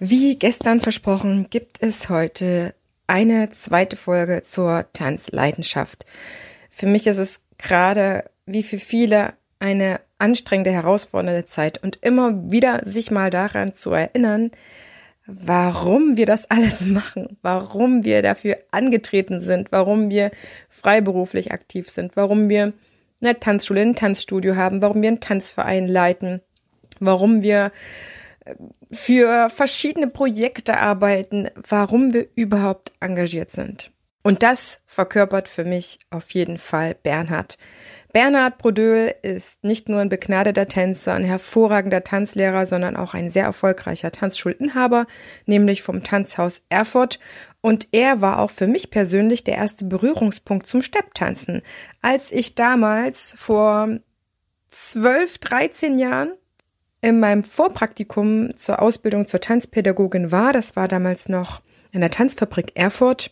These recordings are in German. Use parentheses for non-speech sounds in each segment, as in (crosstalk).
Wie gestern versprochen, gibt es heute eine zweite Folge zur Tanzleidenschaft. Für mich ist es gerade wie für viele eine anstrengende, herausfordernde Zeit und immer wieder sich mal daran zu erinnern, warum wir das (laughs) alles machen, warum wir dafür angetreten sind, warum wir freiberuflich aktiv sind, warum wir eine Tanzschule, ein Tanzstudio haben, warum wir einen Tanzverein leiten, warum wir für verschiedene Projekte arbeiten, warum wir überhaupt engagiert sind. Und das verkörpert für mich auf jeden Fall Bernhard. Bernhard Brodöl ist nicht nur ein begnadeter Tänzer, ein hervorragender Tanzlehrer, sondern auch ein sehr erfolgreicher Tanzschulinhaber, nämlich vom Tanzhaus Erfurt. Und er war auch für mich persönlich der erste Berührungspunkt zum Stepptanzen. Als ich damals vor zwölf, dreizehn Jahren in meinem Vorpraktikum zur Ausbildung zur Tanzpädagogin war, das war damals noch in der Tanzfabrik Erfurt,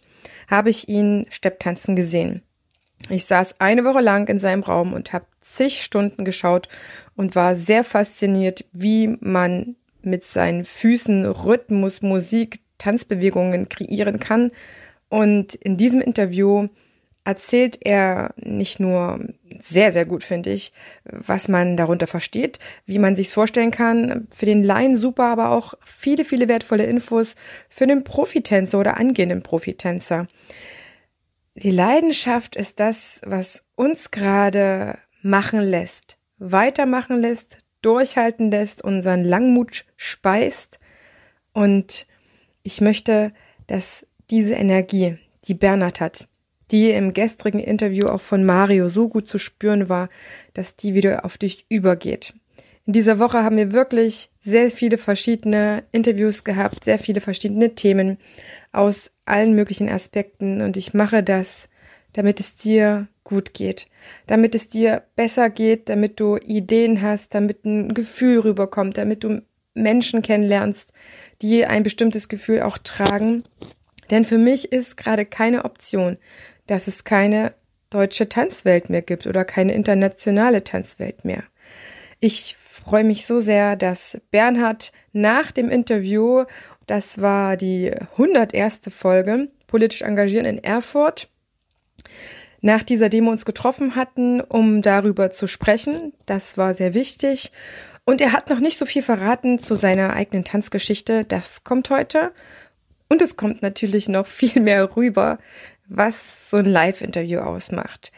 habe ich ihn Stepptanzen gesehen. Ich saß eine Woche lang in seinem Raum und habe zig Stunden geschaut und war sehr fasziniert, wie man mit seinen Füßen Rhythmus, Musik, Tanzbewegungen kreieren kann. Und in diesem Interview erzählt er nicht nur sehr, sehr gut, finde ich, was man darunter versteht, wie man sich's vorstellen kann. Für den Laien super, aber auch viele, viele wertvolle Infos für den Profitänzer oder angehenden Profitänzer. Die Leidenschaft ist das, was uns gerade machen lässt, weitermachen lässt, durchhalten lässt, unseren Langmut speist. Und ich möchte, dass diese Energie, die Bernhard hat, die im gestrigen Interview auch von Mario so gut zu spüren war, dass die wieder auf dich übergeht. In dieser Woche haben wir wirklich sehr viele verschiedene Interviews gehabt, sehr viele verschiedene Themen aus allen möglichen Aspekten und ich mache das, damit es dir gut geht, damit es dir besser geht, damit du Ideen hast, damit ein Gefühl rüberkommt, damit du Menschen kennenlernst, die ein bestimmtes Gefühl auch tragen. Denn für mich ist gerade keine Option, dass es keine deutsche Tanzwelt mehr gibt oder keine internationale Tanzwelt mehr. Ich freue mich so sehr, dass Bernhard nach dem Interview, das war die 101. Folge, politisch engagieren in Erfurt, nach dieser Demo uns getroffen hatten, um darüber zu sprechen. Das war sehr wichtig. Und er hat noch nicht so viel verraten zu seiner eigenen Tanzgeschichte. Das kommt heute. Und es kommt natürlich noch viel mehr rüber, was so ein Live-Interview ausmacht.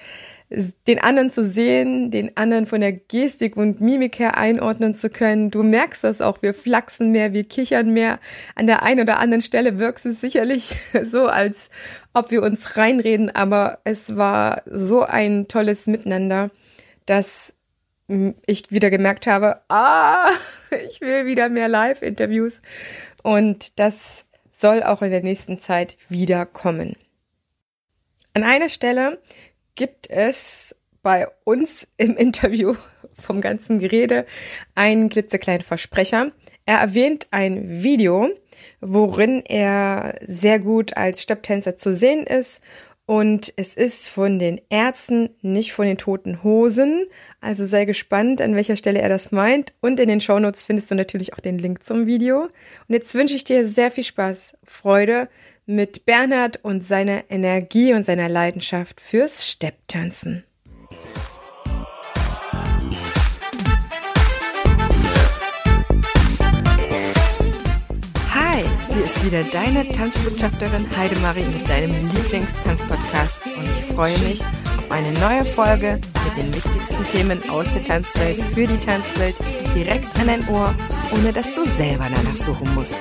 Den anderen zu sehen, den anderen von der Gestik und Mimik her einordnen zu können. Du merkst das auch, wir flachsen mehr, wir kichern mehr. An der einen oder anderen Stelle wirkt es sicherlich (laughs) so, als ob wir uns reinreden, aber es war so ein tolles Miteinander, dass ich wieder gemerkt habe, ah, (laughs) ich will wieder mehr Live-Interviews. Und das soll auch in der nächsten Zeit wieder kommen. An einer Stelle gibt es bei uns im (laughs) Interview vom ganzen Gerede einen klitzekleinen Versprecher. Er erwähnt ein Video, worin er sehr gut als Stepptänzer zu sehen ist und es ist von den Ärzten, nicht von den toten Hosen. Also sei gespannt, an welcher Stelle er das meint. Und in den Shownotes findest du natürlich auch den Link zum Video. Und jetzt wünsche ich dir sehr viel Spaß, Freude mit Bernhard und seiner Energie und seiner Leidenschaft fürs Stepptanzen. Hi, hier ist wieder deine Tanzbotschafterin Heidemarie mit deinem Lieblingstanzpodcast und ich freue mich auf eine neue Folge mit den wichtigsten Themen aus der Tanzwelt für die Tanzwelt direkt an dein Ohr, ohne dass du selber danach suchen musst.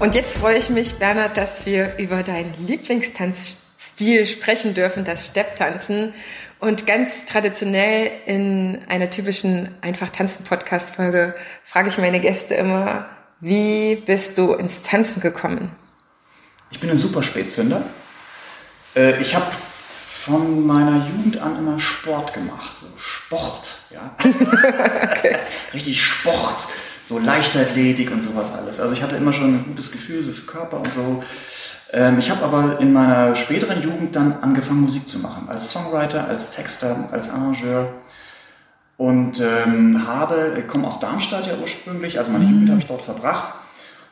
Und jetzt freue ich mich, Bernhard, dass wir über deinen Lieblingstanzstil sprechen dürfen, das Stepptanzen. Und ganz traditionell in einer typischen Einfach tanzen Podcast Folge frage ich meine Gäste immer, wie bist du ins Tanzen gekommen? Ich bin ein super Spätzünder. Äh, ich habe von meiner Jugend an immer Sport gemacht, so Sport, ja. (laughs) okay. Richtig Sport so Leichtathletik und sowas alles. Also ich hatte immer schon ein gutes Gefühl so für Körper und so. Ähm, ich habe aber in meiner späteren Jugend dann angefangen, Musik zu machen. Als Songwriter, als Texter, als Arrangeur. Und ähm, habe, komme aus Darmstadt ja ursprünglich, also meine mhm. Jugend habe ich dort verbracht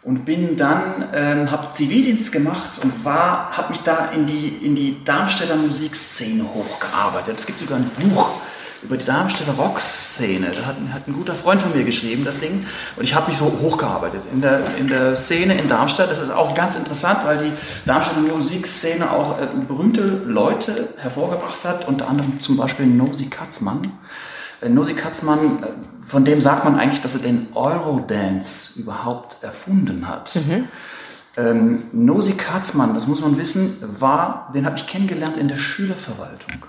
und bin dann, ähm, habe Zivildienst gemacht und war, habe mich da in die, in die Darmstädter Musikszene hochgearbeitet. Es gibt sogar ein Buch über die Darmstädter Rockszene. Da hat, hat, ein guter Freund von mir geschrieben, das Ding. Und ich habe mich so hochgearbeitet in der, in der Szene in Darmstadt. Das ist auch ganz interessant, weil die Darmstädter Musikszene auch äh, berühmte Leute hervorgebracht hat. Unter anderem zum Beispiel Nosi Katzmann. Äh, Nosi Katzmann, äh, von dem sagt man eigentlich, dass er den Eurodance überhaupt erfunden hat. Mhm. Ähm, Nosi Katzmann, das muss man wissen, war, den habe ich kennengelernt in der Schülerverwaltung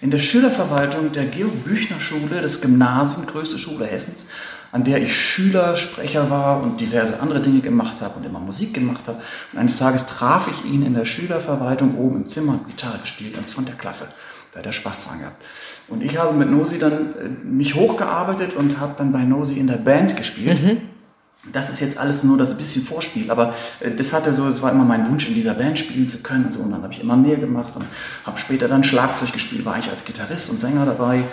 in der Schülerverwaltung der Georg-Büchner-Schule, das Gymnasium, größte Schule Hessens, an der ich Schülersprecher war und diverse andere Dinge gemacht habe und immer Musik gemacht habe. Und eines Tages traf ich ihn in der Schülerverwaltung oben im Zimmer und Gitarre gespielt und von der Klasse. Da hat er Spaß dran gehabt. Und ich habe mit Nosi dann äh, mich hochgearbeitet und habe dann bei Nosi in der Band gespielt. Mhm. Das ist jetzt alles nur das bisschen Vorspiel, aber äh, das hatte so, es war immer mein Wunsch, in dieser Band spielen zu können und so. Und dann habe ich immer mehr gemacht und habe später dann Schlagzeug gespielt, war ich als Gitarrist und Sänger dabei.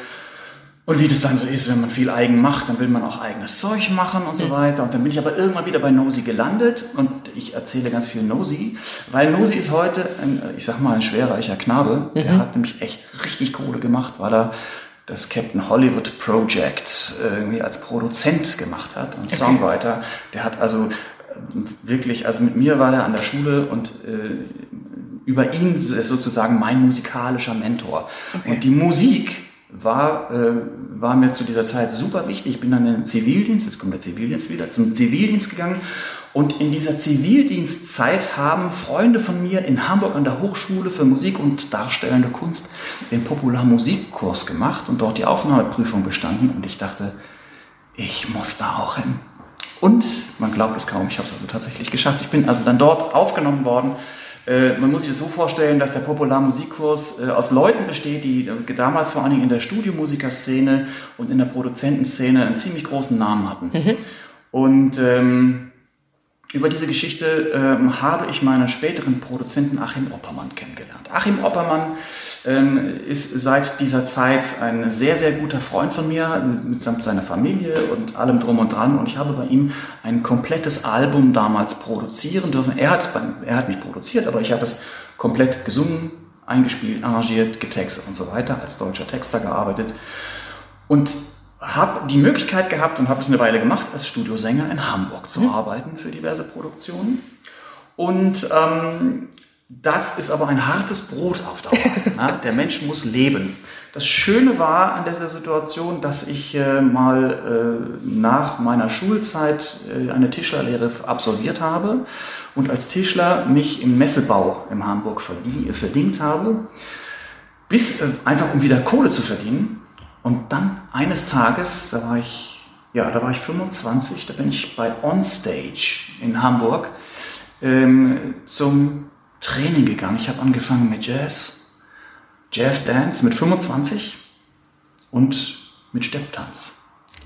Und wie das dann so ist, wenn man viel eigen macht, dann will man auch eigenes Zeug machen und so weiter. Und dann bin ich aber irgendwann wieder bei Nosy gelandet und ich erzähle ganz viel Nosy, weil Nosy ist heute, ein, ich sag mal, ein schwerreicher Knabe. Mhm. Der hat nämlich echt richtig Kohle gemacht, weil er das Captain Hollywood Project irgendwie als Produzent gemacht hat und okay. Songwriter. Der hat also äh, wirklich, also mit mir war der an der Schule und äh, über ihn ist sozusagen mein musikalischer Mentor. Okay. Und die Musik war, äh, war mir zu dieser Zeit super wichtig. Ich bin dann in den Zivildienst, jetzt kommt der Zivildienst wieder, zum Zivildienst gegangen und in dieser Zivildienstzeit haben Freunde von mir in Hamburg an der Hochschule für Musik und Darstellende Kunst den Popularmusikkurs gemacht und dort die Aufnahmeprüfung bestanden. Und ich dachte, ich muss da auch hin. Und man glaubt es kaum, ich habe es also tatsächlich geschafft. Ich bin also dann dort aufgenommen worden. Äh, man muss sich das so vorstellen, dass der Popularmusikkurs äh, aus Leuten besteht, die äh, damals vor allen Dingen in der Studiomusikerszene und in der Produzentenszene einen ziemlich großen Namen hatten. Mhm. Und ähm, über diese Geschichte ähm, habe ich meinen späteren Produzenten Achim Oppermann kennengelernt. Achim Oppermann ähm, ist seit dieser Zeit ein sehr, sehr guter Freund von mir, mitsamt seiner Familie und allem drum und dran. Und ich habe bei ihm ein komplettes Album damals produzieren dürfen. Er hat, er hat mich produziert, aber ich habe es komplett gesungen, eingespielt, arrangiert, getextet und so weiter, als deutscher Texter gearbeitet. Und habe die Möglichkeit gehabt und habe es eine Weile gemacht, als Studiosänger in Hamburg zu mhm. arbeiten für diverse Produktionen. Und ähm, das ist aber ein hartes Brot auf Dauer. (laughs) ne? Der Mensch muss leben. Das Schöne war an dieser Situation, dass ich äh, mal äh, nach meiner Schulzeit äh, eine Tischlerlehre absolviert habe und als Tischler mich im Messebau in Hamburg verdient habe, bis äh, einfach um wieder Kohle zu verdienen und dann eines Tages, da war ich, ja, da war ich 25, da bin ich bei Onstage in Hamburg ähm, zum Training gegangen. Ich habe angefangen mit Jazz, Jazz Dance mit 25 und mit Stepptanz.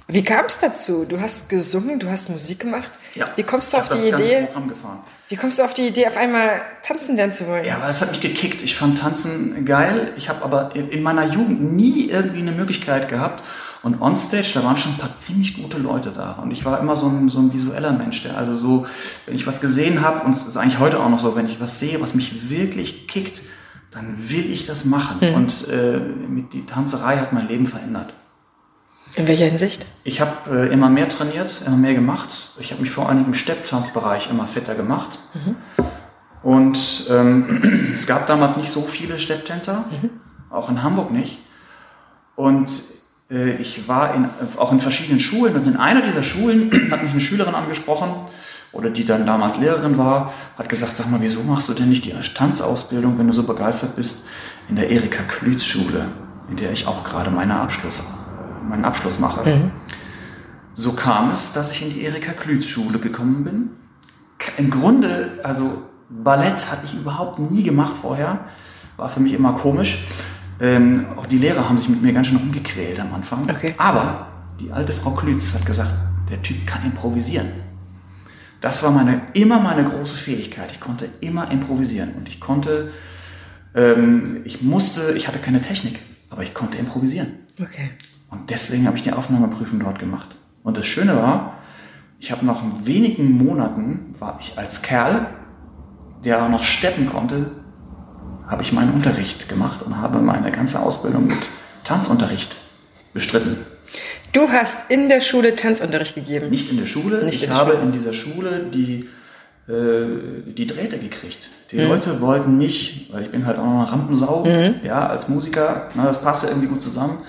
Wie kam es dazu? Du hast gesungen, du hast Musik gemacht. Ja. Wie kommst du auf die Idee? Wie kommst du auf die Idee, auf einmal tanzen lernen zu wollen? Ja, weil es hat mich gekickt. Ich fand Tanzen geil. Ich habe aber in meiner Jugend nie irgendwie eine Möglichkeit gehabt. Und onstage, da waren schon ein paar ziemlich gute Leute da. Und ich war immer so ein, so ein visueller Mensch, der also so, wenn ich was gesehen habe, und es ist eigentlich heute auch noch so, wenn ich was sehe, was mich wirklich kickt, dann will ich das machen. Mhm. Und äh, mit die Tanzerei hat mein Leben verändert. In welcher Hinsicht? Ich habe äh, immer mehr trainiert, immer mehr gemacht. Ich habe mich vor allem im Stepptanzbereich immer fitter gemacht. Mhm. Und ähm, (clears throat) es gab damals nicht so viele Stepptänzer, mhm. auch in Hamburg nicht. Und äh, ich war in, auch in verschiedenen Schulen und in einer dieser Schulen (clears throat) hat mich eine Schülerin angesprochen, oder die dann damals Lehrerin war, hat gesagt, sag mal, wieso machst du denn nicht die Tanzausbildung, wenn du so begeistert bist, in der Erika Klütz Schule, in der ich auch gerade meine Abschluss meinen Abschluss mache. Mhm. So kam es, dass ich in die Erika Klütz Schule gekommen bin. Im Grunde, also Ballett hatte ich überhaupt nie gemacht vorher. War für mich immer komisch. Ähm, auch die Lehrer haben sich mit mir ganz schön rumgequält am Anfang. Okay. Aber die alte Frau Klütz hat gesagt, der Typ kann improvisieren. Das war meine, immer meine große Fähigkeit. Ich konnte immer improvisieren und ich konnte, ähm, ich musste, ich hatte keine Technik, aber ich konnte improvisieren. Okay. Und deswegen habe ich die Aufnahmeprüfung dort gemacht. Und das Schöne war, ich habe nach wenigen Monaten, war ich als Kerl, der auch noch steppen konnte, habe ich meinen Unterricht gemacht und habe meine ganze Ausbildung mit Tanzunterricht bestritten. Du hast in der Schule Tanzunterricht gegeben? Nicht in der Schule. Nicht ich in der habe Schule. in dieser Schule die, äh, die Drähte gekriegt. Die Leute wollten mich, weil ich bin halt auch noch eine Rampensau, ja, als Musiker, na, das passte irgendwie gut zusammen.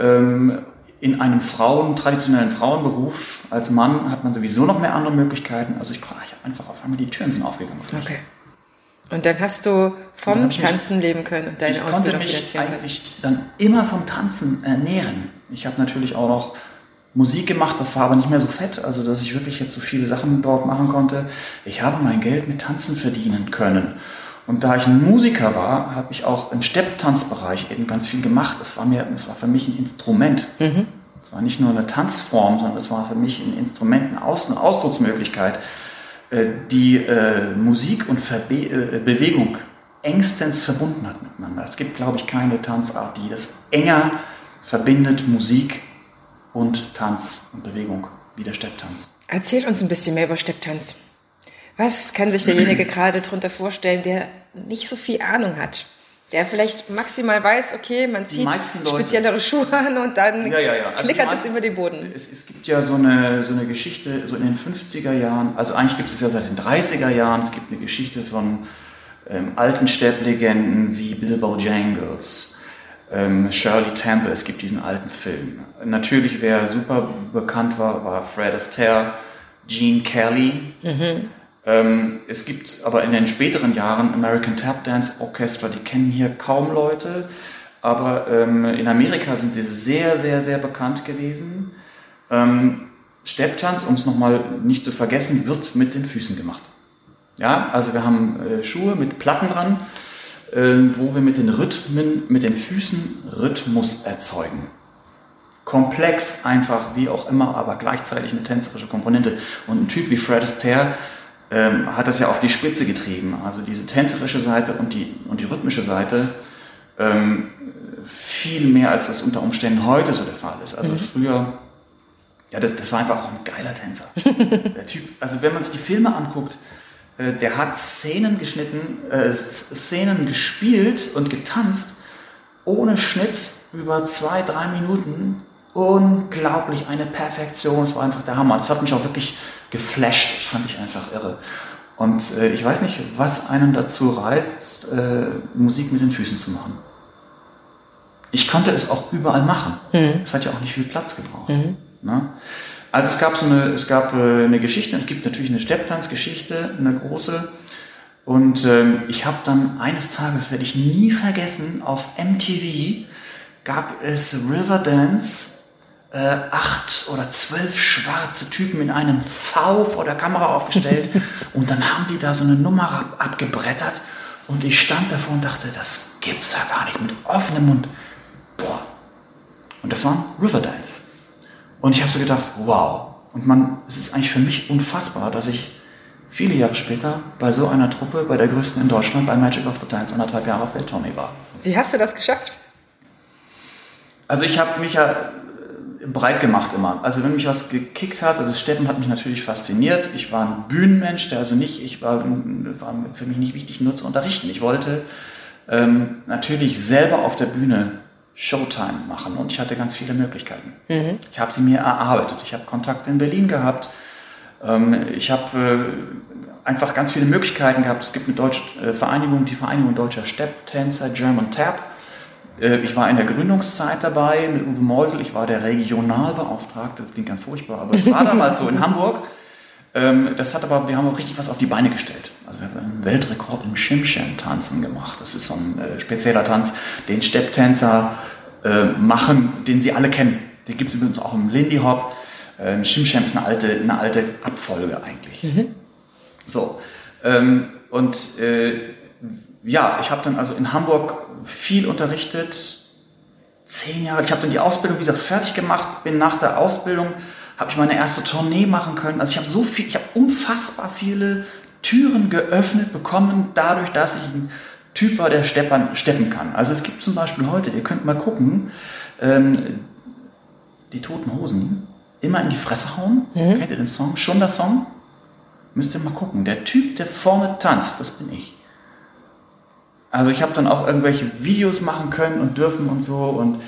Ähm, in einem Frauen, traditionellen Frauenberuf als Mann hat man sowieso noch mehr andere Möglichkeiten. Also ich, ich habe einfach auf einmal die Türen sind aufgegangen. mich. Okay. Und dann hast du vom ich mich- Tanzen leben können und deine ich konnte Ausbildung mich finanzieren können. eigentlich dann immer vom Tanzen ernähren. Ich habe natürlich auch noch Musik gemacht, das war aber nicht mehr so fett, also dass ich wirklich jetzt so viele Sachen dort machen konnte. Ich habe mein Geld mit Tanzen verdienen können. Und da ich ein Musiker war, habe ich auch im Stepptanzbereich eben ganz viel gemacht. Es war mir, es war für mich ein Instrument. Es war nicht nur eine Tanzform, sondern es war für mich ein Instrument, eine Aus- eine Ausdrucksmöglichkeit, äh, die äh, Musik und Verbe äh, Bewegung engstens verbunden hat miteinander. Es gibt, glaube ich, keine Tanzart, die das enger verbindet, Musik und Tanz und Bewegung, wie der Stepptanz. Erzähl uns ein bisschen mehr über Stepptanz. Was kann sich derjenige gerade darunter vorstellen, der nicht so viel Ahnung hat? Der vielleicht maximal weiß, okay, man zieht speziellere Schuhe an und dann Ja, ja, ja. Also klickert es über den Boden. Es, es gibt ja so eine, so eine Geschichte, so in den 50er Jahren, also eigentlich gibt es ja seit den 30er Jahren, es gibt eine Geschichte von ähm, alten Stepplegenden wie Bilbo Jangles, ähm, Shirley Temple, es gibt diesen alten Film. Natürlich, wer super bekannt war, war Fred Astaire, Gene Kelly. Ähm, es gibt aber in den späteren Jahren American Tap Dance Orchestra, die kennen hier kaum Leute, aber ähm, in Amerika sind sie sehr, sehr, sehr bekannt gewesen. Ähm, Stepptanz, um es nochmal nicht zu vergessen, wird mit den Füßen gemacht. Ja, also wir haben äh, Schuhe mit Platten dran, ähm, wo wir mit den Rhythmen, mit den Füßen Rhythmus erzeugen. Komplex, einfach, wie auch immer, aber gleichzeitig eine tänzerische Komponente. Und ein Typ wie Fred Astaire ähm, hat das ja auf die Spitze getrieben. Also diese tänzerische Seite und die, und die rhythmische Seite ähm, viel mehr, als das unter Umständen heute so der Fall ist. Also früher, ja, das, das war einfach auch ein geiler Tänzer. (laughs) der Typ, also wenn man sich die Filme anguckt, äh, der hat Szenen geschnitten, äh, Szenen gespielt und getanzt, ohne Schnitt über zwei, drei Minuten. Unglaublich, eine Perfektion. Es war einfach der Hammer. Das hat mich auch wirklich geflasht. Das fand ich einfach irre. Und äh, ich weiß nicht, was einen dazu reizt, äh, Musik mit den Füßen zu machen. Ich konnte es auch überall machen. Es hat ja auch nicht viel Platz gebraucht. Ne? Also es gab so eine, es gab äh, eine Geschichte, es gibt natürlich eine Stepptanzgeschichte, eine große. Und ähm, ich habe dann eines Tages, werde ich nie vergessen, auf MTV gab es Riverdance, äh, acht oder zwölf schwarze Typen in einem V vor der Kamera aufgestellt. (laughs) und dann haben die da so eine Nummer ab, abgebrettert. Und ich stand davor und dachte, das gibt's ja gar nicht, mit offenem Mund. Boah. Und das waren Riverdance. Und ich habe so gedacht, wow. Und man, es ist eigentlich für mich unfassbar, dass ich viele Jahre später bei so einer Truppe, bei der größten in Deutschland, bei Magic of the Dance, anderthalb Jahre auf Welttournee war. Wie hast du das geschafft? Also ich habe mich ja breit gemacht immer. Also wenn mich was gekickt hat, also das Steppen hat mich natürlich fasziniert. Ich war ein Bühnenmensch, der also nicht, ich war, war für mich nicht wichtig, nur zu unterrichten. Ich wollte ähm, natürlich selber auf der Bühne Showtime machen und ich hatte ganz viele Möglichkeiten. Ich habe sie mir erarbeitet. Ich habe Kontakte in Berlin gehabt. Ähm, ich habe äh, einfach ganz viele Möglichkeiten gehabt. Es gibt eine deutsche äh, Vereinigung, die Vereinigung Deutscher Stepptänzer, German Tap. Äh, Ich war in der Gründungszeit dabei mit Uwe Meusel. Ich war der Regionalbeauftragte. Das klingt ganz furchtbar, aber es war (laughs) damals so in Hamburg. Ähm, Das hat aber, wir haben auch richtig was auf die Beine gestellt. Also wir haben einen Weltrekord im Shimsham-Tanzen gemacht. Das ist so ein äh, spezieller Tanz, den Stepptänzer äh, machen, den sie alle kennen. Den gibt es übrigens auch im Lindy Hop. Ähm, Shimsham ist eine alte, eine alte Abfolge eigentlich. So. Ähm, und äh, ja, ich habe dann also in Hamburg viel unterrichtet. Zehn Jahre. Ich habe dann die Ausbildung, wie gesagt, fertig gemacht. Bin nach der Ausbildung, habe ich meine erste Tournee machen können. Also ich habe so viel, ich habe unfassbar viele Türen geöffnet bekommen, dadurch, dass ich ein Typ war, der steppern, steppen kann. Also es gibt zum Beispiel heute, ihr könnt mal gucken, ähm, die Toten Hosen, immer in die Fresse hauen. Mhm. Kennt ihr den Song? Schon der Song? Müsst ihr mal gucken. Der Typ, der vorne tanzt, das bin ich. Also ich habe dann auch irgendwelche Videos machen können und dürfen und so und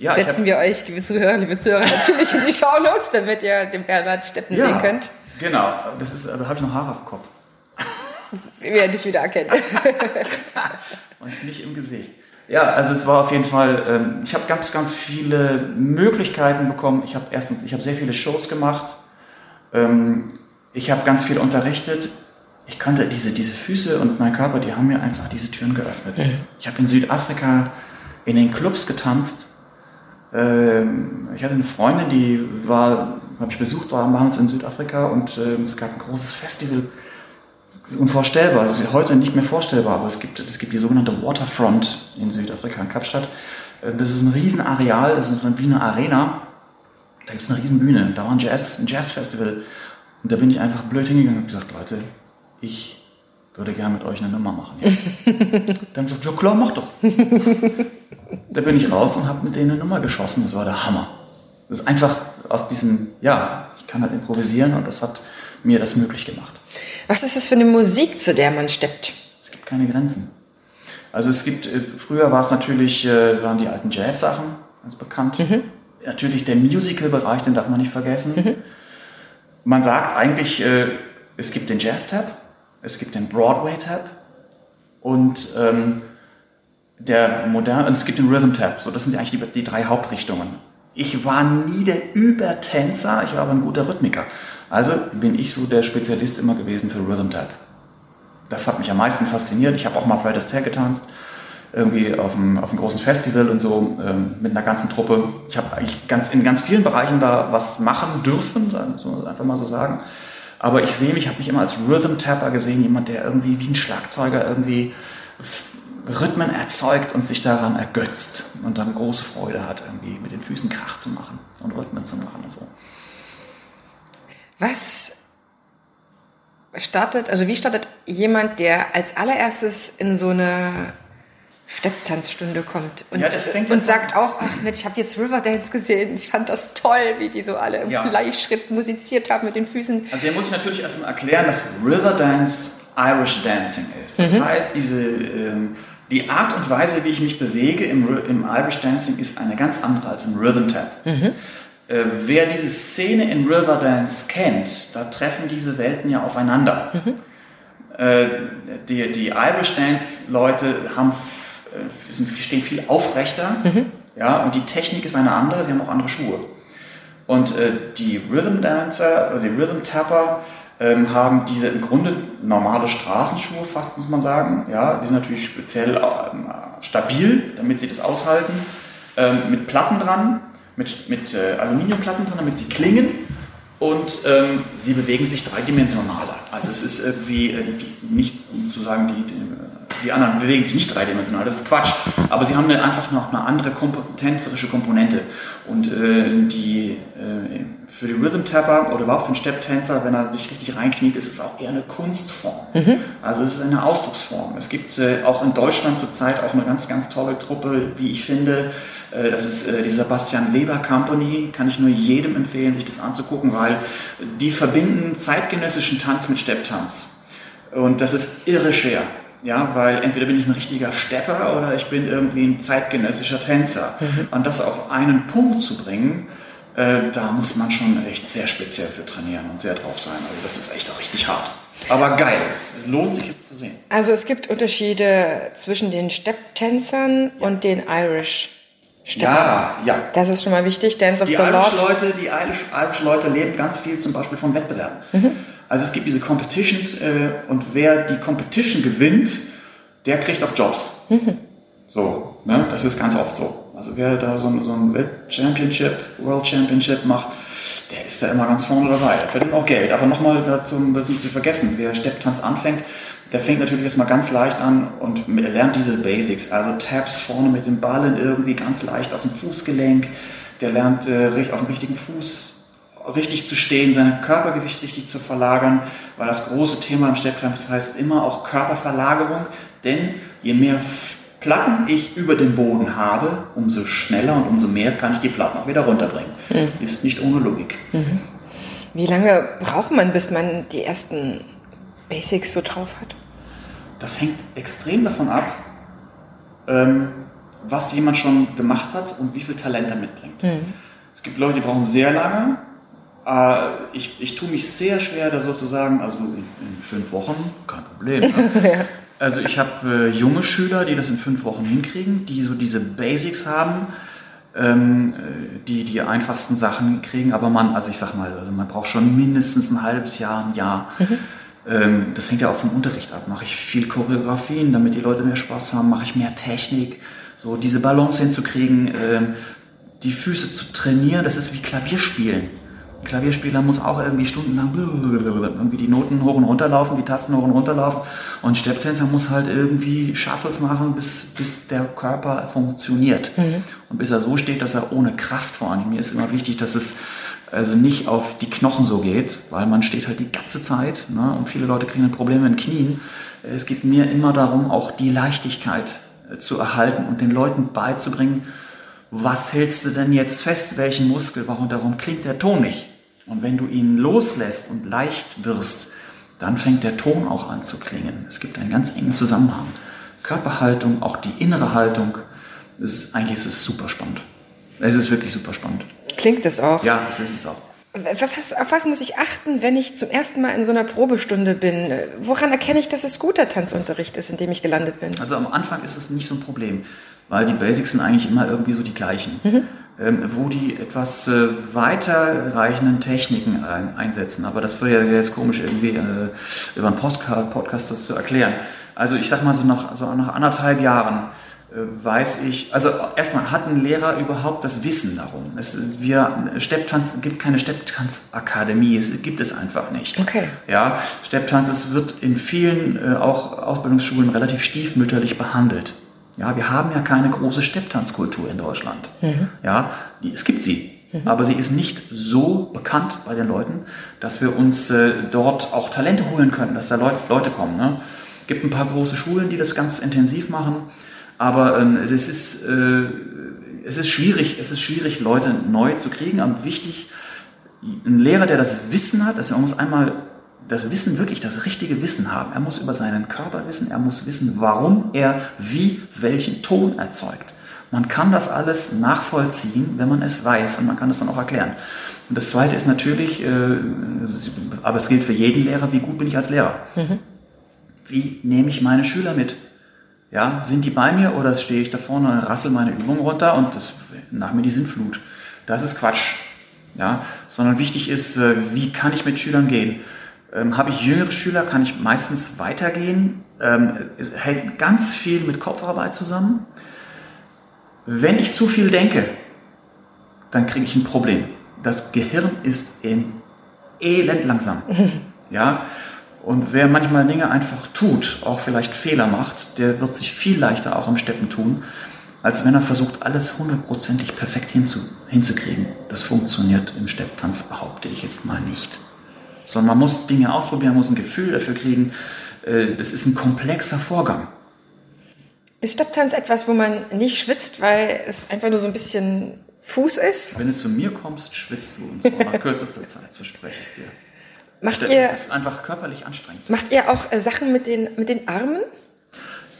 ja, Setzen wir euch, liebe Zuhörer, liebe Zuhörer, natürlich in die Shownotes, damit ihr den Bernhard Steppen ja, sehen könnt. Genau, das ist, da habe ich noch Haare auf dem Kopf. Wir werden dich wieder erkennen. (laughs) und nicht im Gesicht. Ja, also es war auf jeden Fall, ähm, ich habe ganz, ganz viele Möglichkeiten bekommen. Ich habe erstens, ich habe sehr viele Shows gemacht. Ähm, ich habe ganz viel unterrichtet. Ich konnte diese, diese Füße und mein Körper, die haben mir einfach diese Türen geöffnet. Mhm. Ich habe in Südafrika in den Clubs getanzt. Ähm, ich hatte eine Freundin, die war, habe ich besucht, war abends in Südafrika und es gab ein großes Festival unvorstellbar. Das ist heute nicht mehr vorstellbar, aber es gibt, es gibt die sogenannte Waterfront in Südafrika, in Kapstadt. Äh, das ist ein Riesenareal, das ist wie eine Arena. Da gibt es eine Riesenbühne. Da war ein Jazz, ein Jazzfestival. Und da bin ich einfach blöd hingegangen und gesagt, Leute, ich würde gerne mit euch eine Nummer machen. (laughs) Dann sagt, ja klar, mach doch. (laughs) da bin ich raus und habe mit denen eine Nummer geschossen. Das war der Hammer. Das ist einfach aus diesem, ja, ich kann halt improvisieren und das hat mir das möglich gemacht. Was ist das für eine Musik, zu der man steppt? Es gibt keine Grenzen. Also es gibt, äh, früher war es natürlich, äh, waren die alten Jazz-Sachen ganz bekannt. Mhm. Natürlich der Musical-Bereich, den darf man nicht vergessen. Mhm. Man sagt eigentlich, äh, es gibt den Jazz-Tab, es gibt den Broadway-Tab und ähm, der moderne, es gibt den Rhythm-Tab. So, das sind eigentlich die, die drei Hauptrichtungen. Ich war nie der Übertänzer, ich war aber ein guter Rhythmiker. Also bin ich so der Spezialist immer gewesen für Rhythm Tap. Das hat mich am meisten fasziniert. Ich habe auch mal Fred Astaire getanzt, irgendwie auf einem, auf einem großen Festival und so ähm, mit einer ganzen Truppe. Ich habe eigentlich ganz, in ganz vielen Bereichen da was machen dürfen, so einfach mal so sagen. Aber ich sehe mich, ich habe mich immer als Rhythm Tapper gesehen, jemand, der irgendwie wie ein Schlagzeuger irgendwie Rhythmen erzeugt und sich daran ergötzt und dann große Freude hat, irgendwie mit den Füßen Krach zu machen und Rhythmen zu machen und so. Was startet, also wie startet jemand, der als allererstes in so eine Stepptanzstunde kommt und, ja, und sagt auch, ach Mensch, ich habe jetzt Riverdance gesehen, ich fand das toll, wie die so alle im ja. Gleichschritt musiziert haben mit den Füßen. Also hier muss ich natürlich erstmal erklären, dass Riverdance Irish Dancing ist. Das mhm. heißt, diese, ähm, die Art und Weise, wie ich mich bewege im, im Irish Dancing ist eine ganz andere als im Rhythm Tap. Mhm. Äh, wer diese Szene in Riverdance kennt, da treffen diese Welten ja aufeinander. Mhm. Äh, die, die Irish Dance-Leute haben, sind, stehen viel aufrechter mhm. ja, und die Technik ist eine andere, sie haben auch andere Schuhe. Und äh, die Rhythm Dancer oder die Rhythm Tapper ähm, haben diese im Grunde normale Straßenschuhe fast, muss man sagen. Ja, die sind natürlich speziell äh, stabil, damit sie das aushalten, ähm, mit Platten dran mit, mit äh, Aluminiumplatten drin, damit sie klingen und ähm, sie bewegen sich dreidimensionaler. Also es ist irgendwie äh, die, nicht sozusagen die, die, die, anderen bewegen sich nicht dreidimensional, das ist Quatsch. Aber sie haben einfach noch eine andere tänzerische Komponente. Und äh, die, äh, für die Rhythm Tapper oder überhaupt für einen Stepptänzer, wenn er sich richtig reinkniet, ist es auch eher eine Kunstform. Mhm. Also es ist eine Ausdrucksform. Es gibt äh, auch in Deutschland zurzeit auch eine ganz, ganz tolle Truppe, wie ich finde, äh, das ist äh, die Sebastian Weber Company, kann ich nur jedem empfehlen, sich das anzugucken, weil die verbinden zeitgenössischen Tanz mit Stepptanz. Und das ist irre schwer. Ja, weil entweder bin ich ein richtiger Stepper oder ich bin irgendwie ein zeitgenössischer Tänzer. Mhm. Und das auf einen Punkt zu bringen, äh, da muss man schon echt sehr speziell für trainieren und sehr drauf sein. Also das ist echt auch richtig hart. Aber geil, es lohnt sich es zu sehen. Also es gibt Unterschiede zwischen den Stepptänzern ja. und den Irish Stefan. Ja, ja. Das ist schon mal wichtig. Dance of die the Lord. Leute, die Irish, Irish Leute leben ganz viel zum Beispiel von Wettbewerben. Mhm. Also es gibt diese Competitions äh, und wer die Competition gewinnt, der kriegt auch Jobs. Mhm. (laughs) So, ne? das ist ganz oft so. Also wer da so, so ein Welt Championship, World Championship macht, der ist da immer ganz vorne dabei. Der verdient auch Geld. Aber nochmal dazu, das nicht zu vergessen, wer Stepptanz anfängt, der fängt natürlich erstmal ganz leicht an und lernt diese Basics, also Taps vorne mit den Ballen irgendwie ganz leicht aus dem Fußgelenk. Der lernt äh, auf dem richtigen Fuß richtig zu stehen, sein Körpergewicht richtig zu verlagern, weil das große Thema im Stepptanz heißt immer auch Körperverlagerung, denn je mehr Platten ich über dem Boden habe, umso schneller und umso mehr kann ich die Platten auch wieder runterbringen. Mhm. Ist nicht ohne Logik. Mhm. Wie lange braucht man, bis man die ersten Basics so drauf hat? Das hängt extrem davon ab, ähm, was jemand schon gemacht hat und wie viel Talent er mitbringt. Mhm. Es gibt Leute, die brauchen sehr lange. Äh, ich, ich tue mich sehr schwer, da sozusagen, also in, in fünf Wochen, kein Problem. Ne? (laughs) ja. Also ich habe äh, junge Schüler, die das in fünf Wochen hinkriegen, die so diese Basics haben, ähm, äh, die die einfachsten Sachen kriegen. Aber man, also ich sag mal, also man braucht schon mindestens ein halbes Jahr, ein Jahr. Mhm. Ähm, das hängt ja auch vom Unterricht ab. Mache ich viel Choreografien, damit die Leute mehr Spaß haben? Mache ich mehr Technik? So diese Balance hinzukriegen, ähm, die Füße zu trainieren, das ist wie Klavierspielen. Ein Klavierspieler muss auch irgendwie stundenlang irgendwie die Noten hoch und runter laufen, die Tasten hoch und runter laufen. Und ein Stepptänzer muss halt irgendwie Shuffles machen, bis, bis der Körper funktioniert. Mhm. Und bis er so steht, dass er ohne Kraft vor allem. Mir ist immer wichtig, dass es also nicht auf die Knochen so geht, weil man steht halt die ganze Zeit ne, und viele Leute kriegen Probleme in den Knien. Es geht mir immer darum, auch die Leichtigkeit äh, zu erhalten und den Leuten beizubringen, was hältst du denn jetzt fest, welchen Muskel, warum darum klingt der Ton nicht. Und wenn du ihn loslässt und leicht wirst, dann fängt der Ton auch an zu klingen. Es gibt einen ganz engen Zusammenhang. Körperhaltung, auch die innere Haltung, ist, eigentlich ist es super spannend. Es ist wirklich super spannend. Klingt es auch? Ja, es ist es auch. Was, auf was muss ich achten, wenn ich zum ersten Mal in so einer Probestunde bin? Woran erkenne ich, dass es guter Tanzunterricht ist, in dem ich gelandet bin? Also am Anfang ist es nicht so ein Problem weil die Basics sind eigentlich immer irgendwie so die gleichen. Mhm. Ähm, wo die etwas äh, weiterreichenden Techniken ein, einsetzen. Aber das wäre ja jetzt komisch, irgendwie äh, über einen Postcard, Podcast das zu erklären. Also ich sag mal so nach, so nach anderthalb Jahren weiß ich, also erstmal hat ein Lehrer überhaupt das Wissen darum. Es, wir, Stepptanz gibt keine Stepptanzakademie, es gibt es einfach nicht. Okay. Ja, Stepptanz es wird in vielen äh, auch Ausbildungsschulen relativ stiefmütterlich behandelt. Ja, wir haben ja keine große Stepptanzkultur in Deutschland. Mhm. Ja, es gibt sie, mhm. aber sie ist nicht so bekannt bei den Leuten, dass wir uns äh, dort auch Talente holen können, dass da Leut, Leute kommen. Ne? Es gibt ein paar große Schulen, die das ganz intensiv machen, aber ähm, es, ist, äh, es ist schwierig, es ist schwierig, Leute neu zu kriegen. Aber wichtig, ein Lehrer, der das Wissen hat, dass er muss einmal das Wissen, wirklich das richtige Wissen haben. Er muss über seinen Körper wissen, er muss wissen, warum er wie welchen Ton erzeugt. Man kann das alles nachvollziehen, wenn man es weiß und man kann es dann auch erklären. Und das Zweite ist natürlich, äh, aber es gilt für jeden Lehrer, wie gut bin ich als Lehrer? Mhm. Wie nehme ich meine Schüler mit? Ja, sind die bei mir oder stehe ich da vorne und rassel meine Übung runter und das, nach mir die Sintflut? Das ist Quatsch. Ja, sondern wichtig ist, äh, wie kann ich mit Schülern gehen? Ähm, habe ich jüngere Schüler, kann ich meistens weitergehen. Ähm, es hält ganz viel mit Kopfarbeit zusammen. Wenn ich zu viel denke, dann kriege ich ein Problem. Das Gehirn ist in elend langsam. (laughs) ja? Und wer manchmal Dinge einfach tut, auch vielleicht Fehler macht, der wird sich viel leichter auch im Steppen tun, als wenn er versucht, alles hundertprozentig perfekt hinzu, hinzukriegen. Das funktioniert im Stepptanz, behaupte ich jetzt mal nicht sondern man muss Dinge ausprobieren, man muss ein Gefühl dafür kriegen. Äh, das ist ein komplexer Vorgang. Ist Stepptanz etwas, wo man nicht schwitzt, weil es einfach nur so ein bisschen Fuß ist? Wenn du zu mir kommst, schwitzt du und zwar (laughs) nach kürzester Zeit, verspreche ich dir. Macht ihr, das ist einfach körperlich anstrengend. Macht ihr auch äh, Sachen mit den, mit den Armen?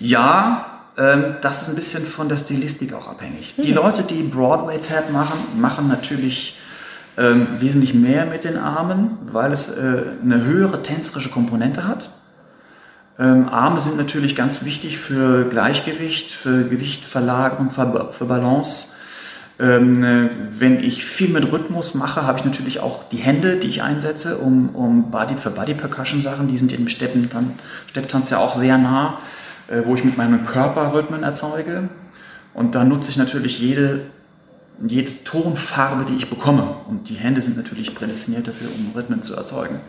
Ja, ähm, das ist ein bisschen von der Stilistik auch abhängig. Hm. Die Leute, die Broadway-Tap machen, machen natürlich ähm, wesentlich mehr mit den Armen, weil es äh, eine höhere tänzerische Komponente hat. Ähm, Arme sind natürlich ganz wichtig für Gleichgewicht, für Gewichtverlagerung, für, für Balance. Ähm, äh, wenn ich viel mit Rhythmus mache, habe ich natürlich auch die Hände, die ich einsetze, um, um Body, für Body Percussion Sachen, die sind im Stepptanz ja auch sehr nah, äh, wo ich mit meinem Körper Rhythmen erzeuge. Und da nutze ich natürlich jede jede Tonfarbe, die ich bekomme. Und die Hände sind natürlich prädestiniert dafür, um Rhythmen zu erzeugen.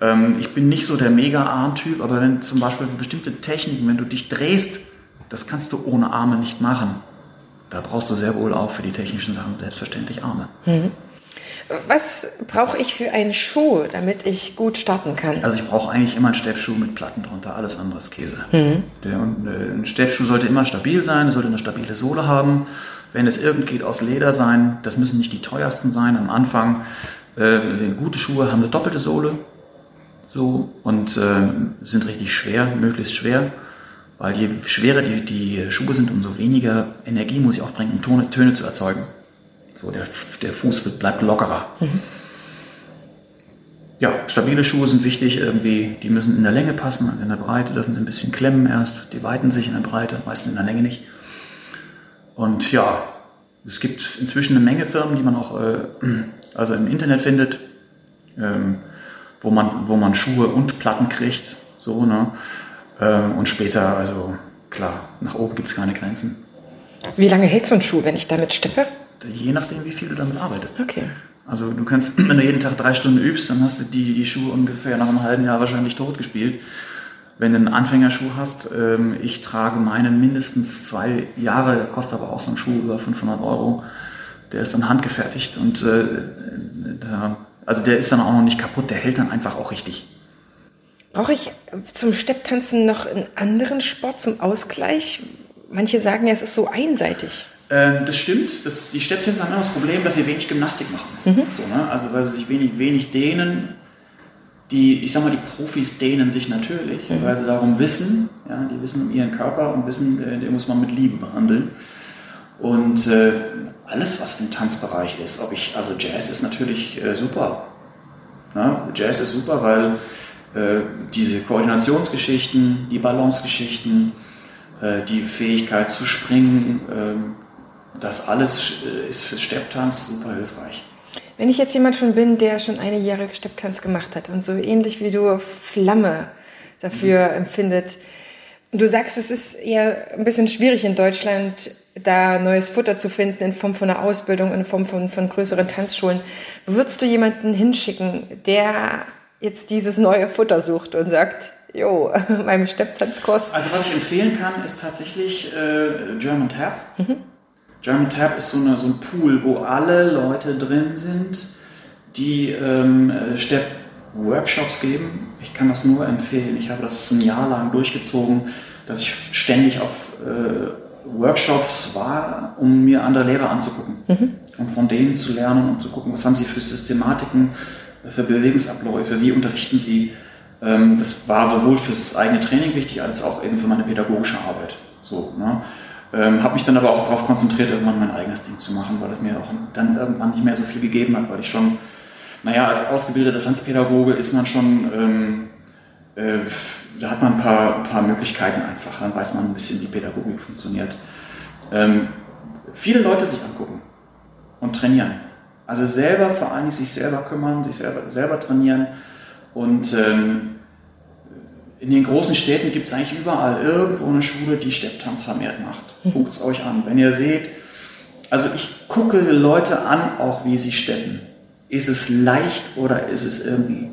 Ähm, ich bin nicht so der Mega-Arm-Typ, aber wenn zum Beispiel für bestimmte Techniken, wenn du dich drehst, das kannst du ohne Arme nicht machen. Da brauchst du sehr wohl auch für die technischen Sachen selbstverständlich Arme. Mhm. Was brauche ich für einen Schuh, damit ich gut starten kann? Also ich brauche eigentlich immer einen Steppschuh mit Platten drunter, alles andere ist Käse. Mhm. Der, äh, ein Steppschuh sollte immer stabil sein, er sollte eine stabile Sohle haben. Wenn es irgend geht, aus Leder sein, das müssen nicht die teuersten sein am Anfang. Äh, gute Schuhe haben eine doppelte Sohle so, und äh, sind richtig schwer, möglichst schwer. Weil je schwerer die, die Schuhe sind, umso weniger Energie muss ich aufbringen, um Tone, Töne zu erzeugen. So, der, der Fuß bleibt lockerer. Mhm. Ja, stabile Schuhe sind wichtig, irgendwie, die müssen in der Länge passen, in der Breite dürfen sie ein bisschen klemmen erst, die weiten sich in der Breite, meistens in der Länge nicht. Und ja, es gibt inzwischen eine Menge Firmen, die man auch äh, also im Internet findet, ähm, wo, man, wo man Schuhe und Platten kriegt. So, ne? Ähm, und später, also klar, nach oben gibt es keine Grenzen. Wie lange hält so ein Schuh, wenn ich damit steppe? Je nachdem, wie viel du damit arbeitest. Okay. Also du kannst, (clears throat) wenn du jeden Tag drei Stunden übst, dann hast du die, die Schuhe ungefähr nach einem halben Jahr wahrscheinlich tot gespielt. Wenn du einen Anfängerschuh hast, ähm, ich trage meinen mindestens zwei Jahre, kostet aber auch so ein Schuh über 500 Euro. Der ist dann handgefertigt und äh, der, also der ist dann auch noch nicht kaputt, der hält dann einfach auch richtig. Brauche ich zum Stepptanzen noch einen anderen Sport zum Ausgleich? Manche sagen ja, es ist so einseitig. Ähm, das stimmt. Das, die Stepptänzer haben immer das Problem, dass sie wenig Gymnastik machen. Mhm. So, ne? Also weil sie sich wenig, wenig dehnen. Die, ich sag mal, die Profis dehnen sich natürlich, mhm. weil sie darum wissen, ja, die wissen um ihren Körper und wissen, äh, den muss man mit Liebe behandeln. Und äh, alles, was im Tanzbereich ist, ob ich, also Jazz ist natürlich äh, super. Ja, Jazz ist super, weil diese Koordinationsgeschichten, die Balancegeschichten, äh, die Fähigkeit zu springen, ähm, das alles äh, ist für Stepptanz super hilfreich. Wenn ich jetzt jemand schon bin, der schon eine Jahre Stepptanz gemacht hat und so ähnlich wie du Flamme dafür mhm. empfindet, du sagst, es ist eher ein bisschen schwierig in Deutschland, da neues Futter zu finden in Form von einer Ausbildung, in Form von, von größeren Tanzschulen. Würdest du jemanden hinschicken, der jetzt dieses neue Futter sucht und sagt, jo, (laughs) meinem Stepptanzkurs. Also was ich empfehlen kann, ist tatsächlich äh, German Tap. Mhm. German Tap ist so, eine, so ein Pool, wo alle Leute drin sind, die ähm, Stepp-Workshops geben. Ich kann das nur empfehlen. Ich habe das ein Jahr lang durchgezogen, dass ich ständig auf äh, Workshops war, um mir andere Lehrer anzugucken. Mhm. Und von denen zu lernen und zu gucken, was haben sie für Systematiken, für Bewegungsabläufe, wie unterrichten sie. Ähm, das war sowohl fürs eigene Training wichtig, als auch eben für meine pädagogische Arbeit. So, ne? ähm, habe mich dann aber auch darauf konzentriert, irgendwann mein eigenes Ding zu machen, weil es mir auch dann irgendwann nicht mehr so viel gegeben hat, weil ich schon, naja, als ausgebildeter Tanzpädagoge ist man schon, ähm, äh, da hat man ein paar, ein paar Möglichkeiten einfach, dann weiß man ein bisschen, wie Pädagogik funktioniert. Ähm, viele Leute sich angucken und trainieren. Also selber vor allem sich selber kümmern, sich selber, selber trainieren. Und ähm, in den großen Städten gibt es eigentlich überall irgendwo eine Schule, die Stepptanz vermehrt macht. Mhm. Guckt es euch an. Wenn ihr seht, also ich gucke Leute an, auch wie sie steppen. Ist es leicht oder ist es irgendwie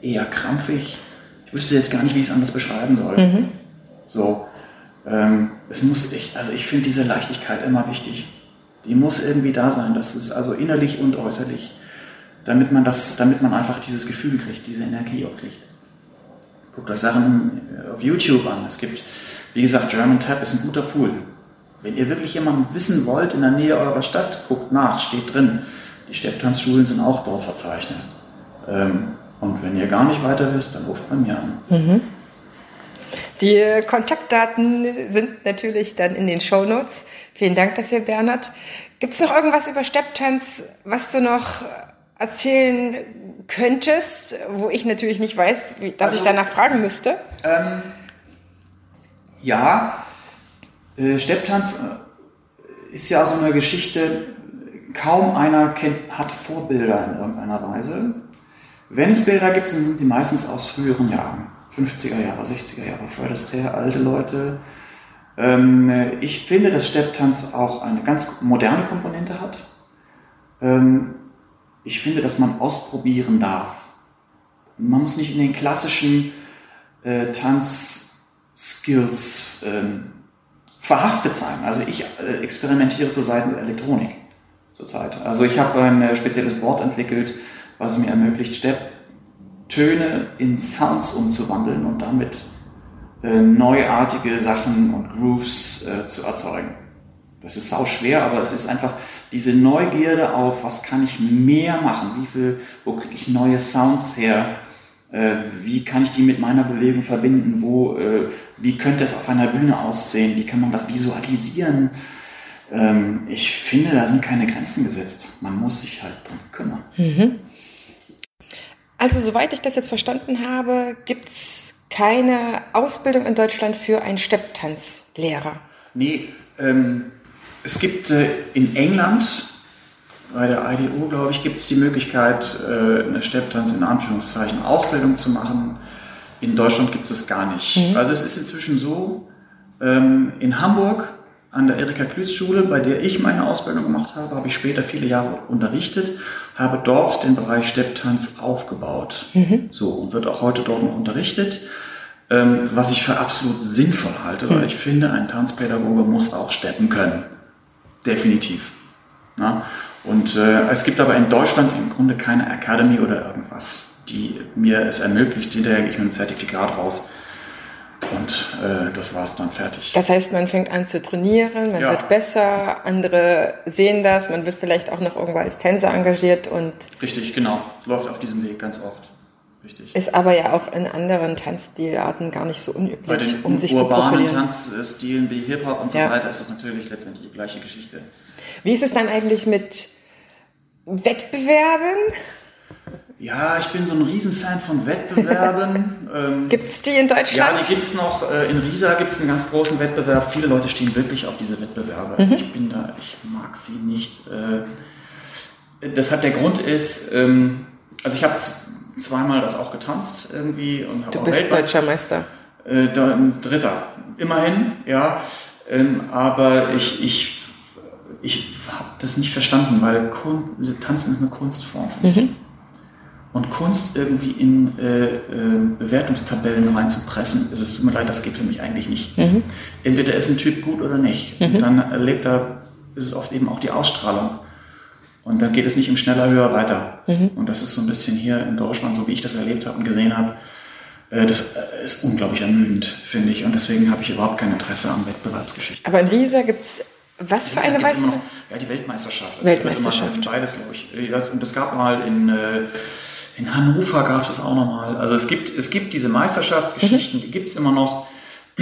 eher krampfig? Ich wüsste jetzt gar nicht, wie ich es anders beschreiben soll. Mhm. So, ähm, es muss ich, also ich finde diese Leichtigkeit immer wichtig. Die muss irgendwie da sein. Das ist also innerlich und äußerlich, damit man das, damit man einfach dieses Gefühl kriegt, diese Energie auch kriegt. Guckt euch Sachen auf YouTube an. Es gibt, wie gesagt, German Tap ist ein guter Pool. Wenn ihr wirklich jemanden wissen wollt in der Nähe eurer Stadt, guckt nach, steht drin. Die Stepptanzschulen sind auch dort verzeichnet. Ähm, und wenn ihr gar nicht weiter wisst, dann ruft bei mir an. Mhm. Die Kontaktdaten sind natürlich dann in den Show Notes. Vielen Dank dafür, Bernhard. Gibt es noch irgendwas über Stepptanz, was du noch erzählen könntest, wo ich natürlich nicht weiß, dass also, ich danach fragen müsste? Ähm, ja, äh, Stepptanz äh, ist ja so eine Geschichte, kaum einer kennt, hat Vorbilder in irgendeiner Weise. Wenn es Bilder gibt, dann sind sie meistens aus früheren Jahren. 50er Jahre, 60er Jahre, Fred Astaire, alte Leute. Ähm, ich finde, dass Stepptanz auch eine ganz moderne Komponente hat. Ähm, ich finde, dass man ausprobieren darf. Man muss nicht in den klassischen äh, Tanzskills ähm, verhaftet sein. Also ich äh, experimentiere zurzeit mit Elektronik. zurzeit. Also ich habe ein äh, spezielles Board entwickelt, was mir ermöglicht, Stepptöne in Sounds umzuwandeln und damit äh, neuartige Sachen und Grooves äh, zu erzeugen. Das ist sau schwer, aber es ist einfach diese Neugierde auf, was kann ich mehr machen? Wie viel, wo kriege ich neue Sounds her? Äh, wie kann ich die mit meiner Bewegung verbinden? Wo, wie könnte es auf einer Bühne aussehen? Wie kann man das visualisieren? Ähm, ich finde, da sind keine Grenzen gesetzt. Man muss sich halt drum kümmern. Mhm. Also, soweit ich das jetzt verstanden habe, gibt es keine Ausbildung in Deutschland für einen Stepptanzlehrer. Nee, ähm, es gibt äh, in England, bei der IDO, glaube ich, gibt es die Möglichkeit, äh, eine Stepptanz in Anführungszeichen Ausbildung zu machen. In Deutschland gibt es das gar nicht. Mhm. Also es ist inzwischen so, ähm, in Hamburg an der Erika Klüß Schule, bei der ich meine Ausbildung gemacht habe, habe ich später viele Jahre unterrichtet, habe dort den Bereich Stepptanz aufgebaut. Mhm. So, und wird auch heute dort noch unterrichtet, ähm, was ich für absolut sinnvoll halte, mhm. weil ich finde, ein Tanzpädagoge muss auch steppen können. Definitiv. Ja? Und äh, es gibt aber in Deutschland im Grunde keine Academy oder irgendwas, die mir es ermöglicht. Hinterher gehe ich mit einem Zertifikat raus. Und äh, das war es dann fertig. Das heißt, man fängt an zu trainieren, man ja. wird besser, andere sehen das, man wird vielleicht auch noch irgendwo als Tänzer engagiert und. Richtig, genau. Läuft auf diesem Weg ganz oft. Richtig. Ist aber ja auch in anderen Tanzstilarten gar nicht so unüblich, Bei den um sich urbanen zu Tanzstilen wie Hip-Hop und so ja. weiter ist das natürlich letztendlich die gleiche Geschichte. Wie ist es dann eigentlich mit Wettbewerben? Ja, ich bin so ein Riesenfan von Wettbewerben. (laughs) Ähm, gibt es die in Deutschland? Ja, die gibt es noch. Äh, in Riesa gibt es einen ganz großen Wettbewerb. Viele Leute stehen wirklich auf diese Wettbewerbe. Also mhm. ich bin da, ich mag sie nicht. Äh, deshalb der Grund ist, ähm, also ich habe zweimal das auch getanzt irgendwie. Und du bist deutscher Meister. Äh, Dritter. Immerhin, ja. Ähm, aber ich, ich ich habe das nicht verstanden, weil Kun Tanzen ist eine Kunstform. Mhm. Und Kunst irgendwie in äh, äh, Bewertungstabellen reinzupressen, ist es tut mir leid, das geht für mich eigentlich nicht. Mhm. Entweder ist ein Typ gut oder nicht. Mhm. Und dann erlebt er, ist es oft eben auch die Ausstrahlung. Und dann geht es nicht im schneller, höher, weiter. Mhm. Und das ist so ein bisschen hier in Deutschland, so wie ich das erlebt habe und gesehen habe, äh, das äh, ist unglaublich ermüdend, finde ich. Und deswegen habe ich überhaupt kein Interesse an Wettbewerbsgeschichten. Aber in Riesa gibt es was für eine Meisterschaft? Ja, die Weltmeisterschaft. Weltmeisterschaft. Beides, glaube ich. Das, und das gab mal in, äh, in Hannover gab es das auch nochmal. Also es gibt, es gibt diese Meisterschaftsgeschichten, mhm. die gibt es immer noch.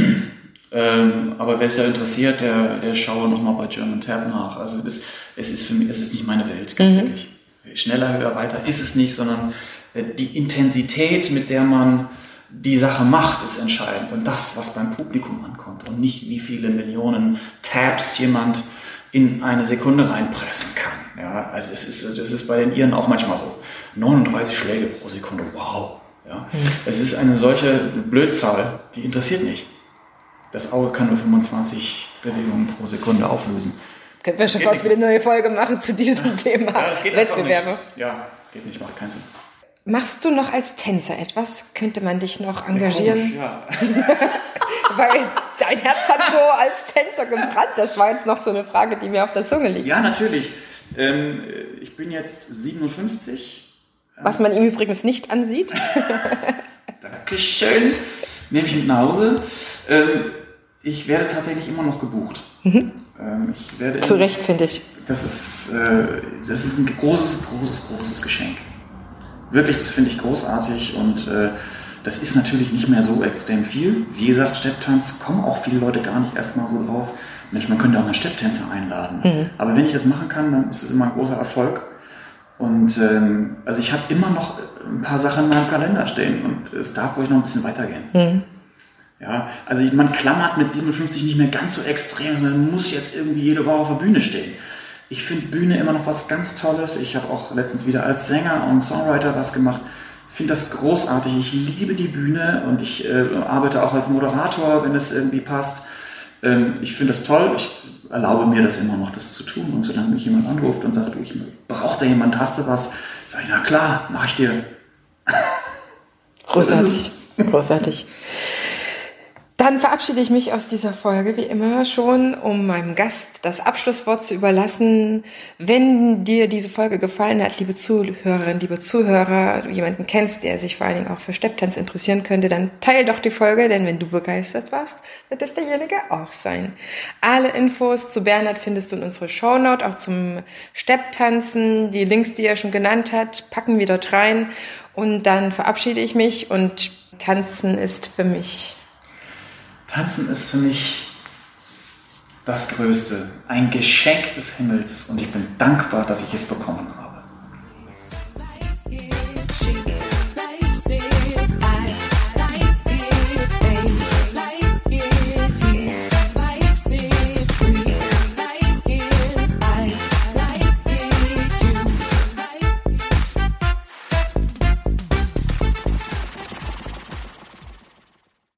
(clears throat) ähm, aber wer es ja interessiert, der, der schaue nochmal bei German Tab nach. Also das, es ist für mich, es ist nicht meine Welt, ganz mhm. ehrlich. Schneller, höher, weiter ist es nicht, sondern äh, die Intensität, mit der man die Sache macht, ist entscheidend und das, was beim Publikum ankommt und nicht, wie viele Millionen Tabs jemand in eine Sekunde reinpressen kann. Ja, also es ist, es ist bei den Iren auch manchmal so. 39 Schläge pro Sekunde, wow. Ja. Es ist eine solche Blödzahl, die interessiert nicht. Das Auge kann nur 25 Bewegungen pro Sekunde auflösen. Könnten wir schon fast wieder eine neue Folge machen zu diesem Thema ja, Wettbewerbe. Ja, geht nicht, macht keinen Sinn. Machst du noch als Tänzer etwas? Könnte man dich noch engagieren? Ja, (laughs) Weil dein Herz hat so als Tänzer gebrannt. Das war jetzt noch so eine Frage, die mir auf der Zunge liegt. Ja, natürlich. Ähm, ich bin jetzt 57. Was man ihm übrigens nicht ansieht. (laughs) Dankeschön. Nehme ich mit nach Hause. Ähm, ich werde tatsächlich immer noch gebucht. Mhm. Ähm, ich werde Zu Recht, finde ich. Das ist, äh, das ist ein großes, großes, großes Geschenk wirklich, das finde ich großartig und äh, das ist natürlich nicht mehr so extrem viel. Wie gesagt, Stepptanz kommen auch viele Leute gar nicht erstmal so drauf. Mensch, man könnte auch einen Stepptänzer einladen. Mhm. Aber wenn ich das machen kann, dann ist es immer ein großer Erfolg. Und ähm, also ich habe immer noch ein paar Sachen in meinem Kalender stehen und es darf ruhig noch ein bisschen weitergehen. Mhm. Ja, also man klammert mit 57 nicht mehr ganz so extrem, sondern muss jetzt irgendwie jede Woche auf der Bühne stehen. Ich finde Bühne immer noch was ganz Tolles. Ich habe auch letztens wieder als Sänger und Songwriter was gemacht. Ich finde das großartig. Ich liebe die Bühne und ich äh, arbeite auch als Moderator, wenn es irgendwie passt. Ähm, ich finde das toll. Ich erlaube mir das immer noch, das zu tun. Und solange mich jemand anruft und sagt, du, ich brauche da jemand, hast du was? Sage ich, na klar, mache ich dir. Großartig. (laughs) Großartig. Dann verabschiede ich mich aus dieser Folge wie immer schon, um meinem Gast das Abschlusswort zu überlassen. Wenn dir diese Folge gefallen hat, liebe Zuhörerinnen, liebe Zuhörer, du jemanden kennst, der sich vor allen Dingen auch für Stepptanz interessieren könnte, dann teil doch die Folge, denn wenn du begeistert warst, wird es derjenige auch sein. Alle Infos zu Bernhard findest du in unserer Shownote, auch zum Stepptanzen. Die Links, die er schon genannt hat, packen wir dort rein. Und dann verabschiede ich mich und Tanzen ist für mich. Tanzen ist für mich das Größte, ein Geschenk des Himmels und ich bin dankbar, dass ich es bekommen habe.